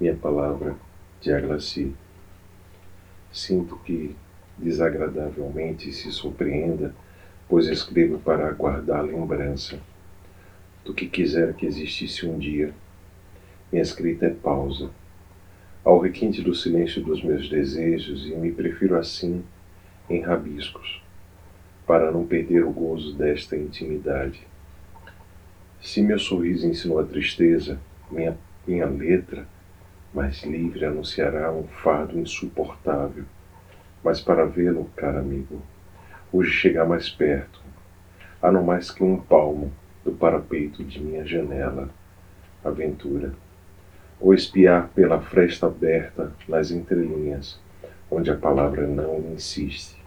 minha palavra de Aglaci. Sinto que desagradavelmente se surpreenda, pois escrevo para guardar lembrança do que quiser que existisse um dia. Minha escrita é pausa, ao requinte do silêncio dos meus desejos, e me prefiro assim em rabiscos, para não perder o gozo desta intimidade. Se meu sorriso ensinou a tristeza, minha, minha letra, mais livre, anunciará um fardo insuportável. Mas para vê-lo, caro amigo, hoje chegar mais perto, há não mais que um palmo do parapeito de minha janela, aventura, ou espiar pela fresta aberta nas entrelinhas, onde a palavra não insiste